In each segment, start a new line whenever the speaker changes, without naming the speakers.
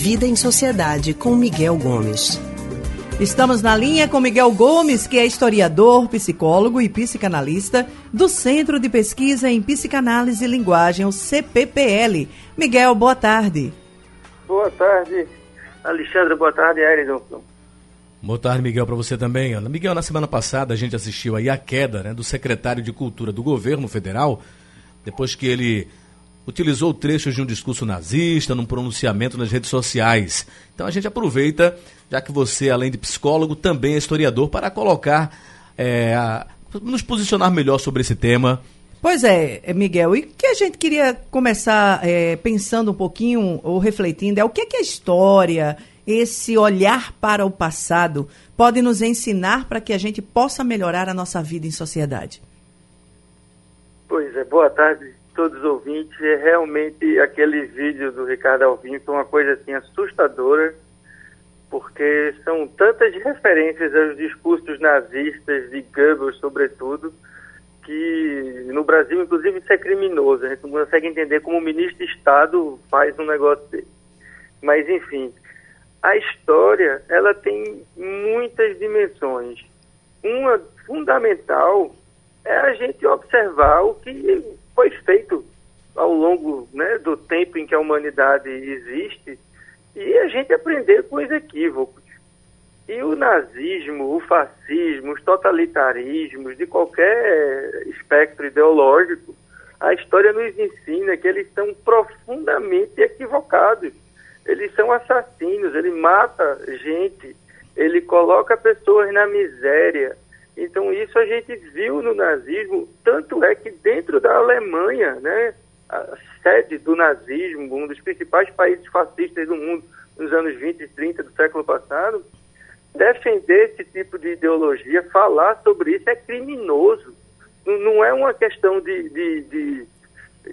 Vida em Sociedade com Miguel Gomes.
Estamos na linha com Miguel Gomes, que é historiador, psicólogo e psicanalista do Centro de Pesquisa em Psicanálise e Linguagem, o CPPL. Miguel, boa tarde.
Boa tarde, Alexandre. Boa tarde, Eridon.
Boa tarde, Miguel, para você também. Ana. Miguel, na semana passada a gente assistiu aí a queda né, do secretário de Cultura do governo federal, depois que ele utilizou trechos de um discurso nazista num pronunciamento nas redes sociais. Então a gente aproveita, já que você, além de psicólogo, também é historiador, para colocar, é, a, nos posicionar melhor sobre esse tema.
Pois é, Miguel, e que a gente queria começar é, pensando um pouquinho ou refletindo é o que, é que a história, esse olhar para o passado, pode nos ensinar para que a gente possa melhorar a nossa vida em sociedade.
Pois é, boa tarde, todos os ouvintes. É realmente aquele vídeo do Ricardo Alvim foi uma coisa assim assustadora, porque são tantas referências aos discursos nazistas de Goebbels, sobretudo, que no Brasil, inclusive, isso é criminoso. A gente não consegue entender como o ministro de Estado faz um negócio desse. Mas, enfim, a história ela tem muitas dimensões. Uma fundamental é a gente observar o que foi feito ao longo né, do tempo em que a humanidade existe e a gente aprender com os equívocos. E o nazismo, o fascismo, os totalitarismos de qualquer espectro ideológico, a história nos ensina que eles são profundamente equivocados. Eles são assassinos, ele mata gente, ele coloca pessoas na miséria, então isso a gente viu no nazismo, tanto é que dentro da Alemanha, né, a sede do nazismo, um dos principais países fascistas do mundo nos anos 20 e 30 do século passado, defender esse tipo de ideologia, falar sobre isso é criminoso. Não é uma questão de, de, de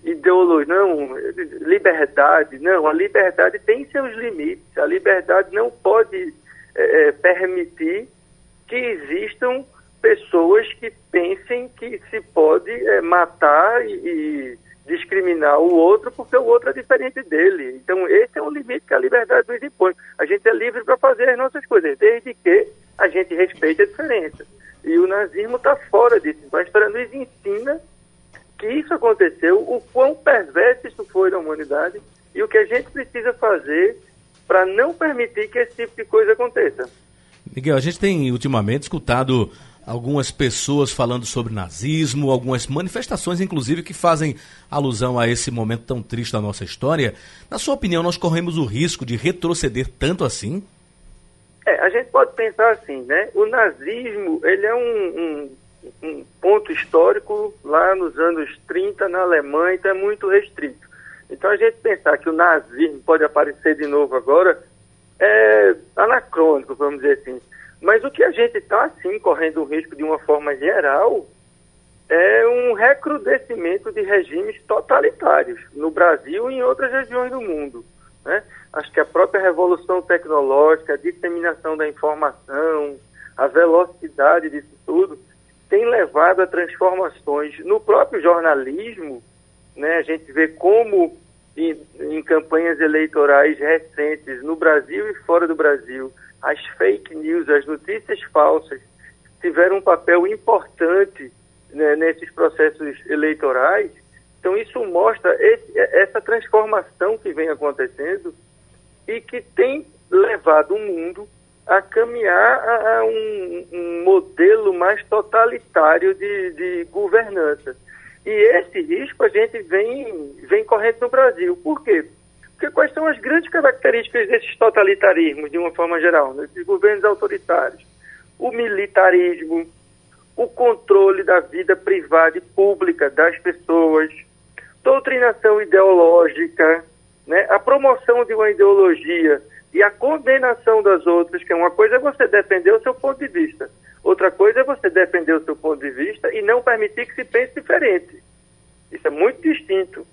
ideologia, não, liberdade, não. A liberdade tem seus limites. A liberdade não pode é, permitir que existam pessoas que pensem que se pode é, matar e, e, discriminar o outro porque o outro é diferente dele. Então, esse é um limite que a liberdade nos impõe. A gente é livre para fazer as nossas coisas, desde que a gente respeite a diferença. E o nazismo está fora disso. Então, a história nos ensina que isso aconteceu, o quão perverso isso foi na humanidade e o que a gente precisa fazer para não permitir que esse tipo de coisa aconteça.
Miguel, a gente tem ultimamente escutado algumas pessoas falando sobre nazismo, algumas manifestações, inclusive, que fazem alusão a esse momento tão triste da nossa história. Na sua opinião, nós corremos o risco de retroceder tanto assim?
É, a gente pode pensar assim, né? O nazismo, ele é um, um, um ponto histórico lá nos anos 30 na Alemanha, então é muito restrito. Então a gente pensar que o nazismo pode aparecer de novo agora é anacrônico, vamos dizer assim. Mas o que a gente está, sim, correndo o risco de uma forma geral é um recrudescimento de regimes totalitários no Brasil e em outras regiões do mundo. Né? Acho que a própria revolução tecnológica, a disseminação da informação, a velocidade disso tudo, tem levado a transformações no próprio jornalismo. Né? A gente vê como em, em campanhas eleitorais recentes no Brasil e fora do Brasil, as fake news, as notícias falsas, tiveram um papel importante né, nesses processos eleitorais. Então, isso mostra esse, essa transformação que vem acontecendo e que tem levado o mundo a caminhar a, a um, um, modelo mais totalitário de, de, governança. E esse risco a gente vem, vem correndo no Brasil. Por quê? Porque quais são as grandes características desses totalitarismos, de uma forma geral, desses governos autoritários? O militarismo, o controle da vida privada e pública das pessoas, doutrinação ideológica, né? a promoção de uma ideologia e a condenação das outras, que é uma coisa é você defender o seu ponto de vista, outra coisa é você defender o seu ponto de vista e não permitir que se pense diferente. Isso é muito distinto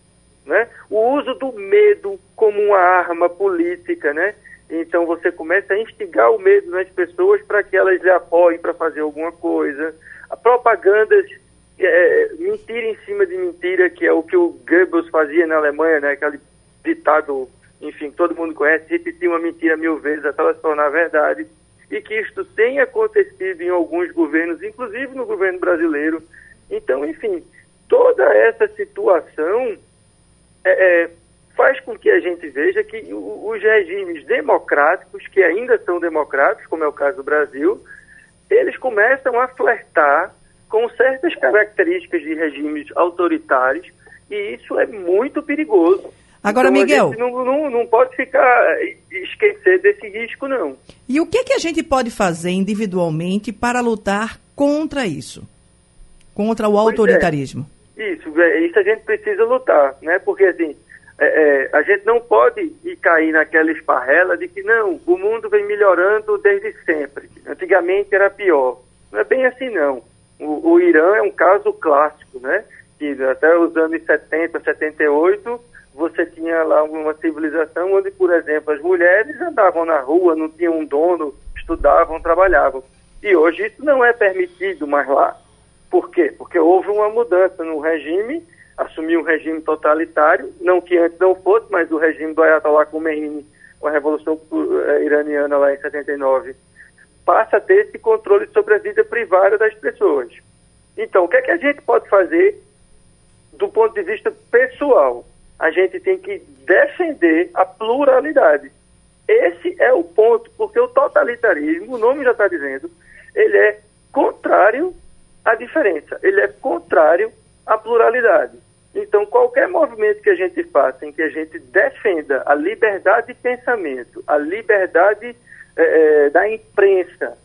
né? O uso do medo como uma arma política, né? Então você começa a instigar o medo nas pessoas para que elas lhe apoiem para fazer alguma coisa. A propaganda, é, mentira em cima de mentira, que é o que o Goebbels fazia na Alemanha, né? Aquele ditado enfim, todo mundo conhece, repetir uma mentira mil vezes até ela se tornar verdade, e que isto tem acontecido em alguns governos, inclusive no governo brasileiro. Então, enfim, toda essa situação é, é, faz com que a gente veja que os regimes democráticos, que ainda são democráticos, como é o caso do Brasil, eles começam a flertar com certas características de regimes autoritários, e isso é muito perigoso.
Agora, então, Miguel.
Não, não, não pode ficar esquecer desse risco, não.
E o que, que a gente pode fazer individualmente para lutar contra isso? Contra o é. autoritarismo?
É. Isso, isso a gente precisa lutar, né? Porque assim, é, é, a gente não pode ir cair naquela esparrela de que não, o mundo vem melhorando desde sempre. Antigamente era pior. Não é bem assim, não. O, o Irã é um caso clássico, né? Que até os anos 70, 78, você tinha lá uma civilização onde, por exemplo, as mulheres andavam na rua, não tinham um dono, estudavam, trabalhavam. E hoje isso não é permitido mais lá. Por quê? Porque houve uma mudança no regime, assumiu um regime totalitário, não que antes não fosse, mas o regime do Ayatollah Khomeini, com a Revolução eh, Iraniana lá em 79, passa a ter esse controle sobre a vida privada das pessoas. Então, o que é que a gente pode fazer do ponto de vista pessoal? A gente tem que defender a pluralidade. Esse é o ponto, porque o totalitarismo, o nome já está dizendo, ele é contrário à diferença, ele é contrário à pluralidade. Então, qualquer movimento que a gente faça em que a gente defenda a liberdade de pensamento, a liberdade é, da imprensa,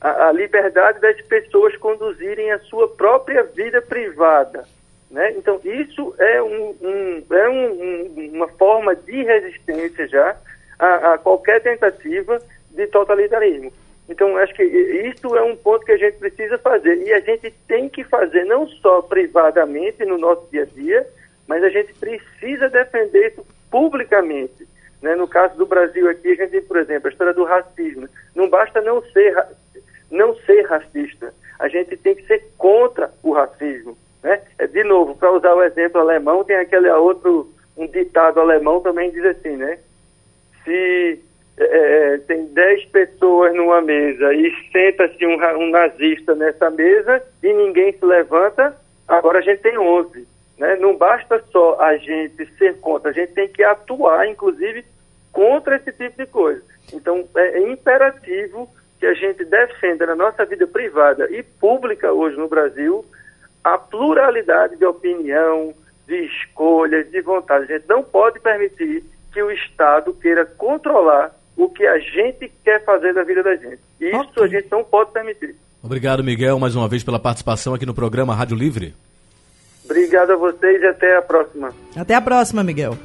a, a, liberdade das pessoas conduzirem a sua própria vida privada. Né? Então, isso é, um, um é um, uma forma de resistência já a, a, qualquer tentativa de totalitarismo. Então, acho que isso é um ponto que a gente precisa fazer. E a gente tem que fazer não só privadamente no nosso dia a dia, mas a gente precisa defender isso publicamente. Né? No caso do Brasil aqui, a gente tem, por exemplo, a história do racismo. Não basta não ser, não ser racista, a gente tem que ser contra o racismo. Né? É, de novo, para usar o exemplo alemão, tem aquele outro, um ditado alemão também diz assim, né? Se é, é tem 10 pessoas numa mesa e senta-se um, um nazista nessa mesa e ninguém se levanta, agora a gente tem 11. Né? Não basta só a gente ser contra, a gente tem que atuar, inclusive, contra esse tipo de coisa. Então, é, é imperativo que a gente defenda na nossa vida privada e pública hoje no Brasil a pluralidade de opinião, de escolhas, de vontade. A gente não pode permitir que o Estado queira controlar o que a gente quer fazer da vida da gente. Isso okay. a gente não pode permitir.
Obrigado, Miguel, mais uma vez pela participação aqui no programa Rádio Livre.
Obrigado a vocês e até a próxima.
Até a próxima, Miguel.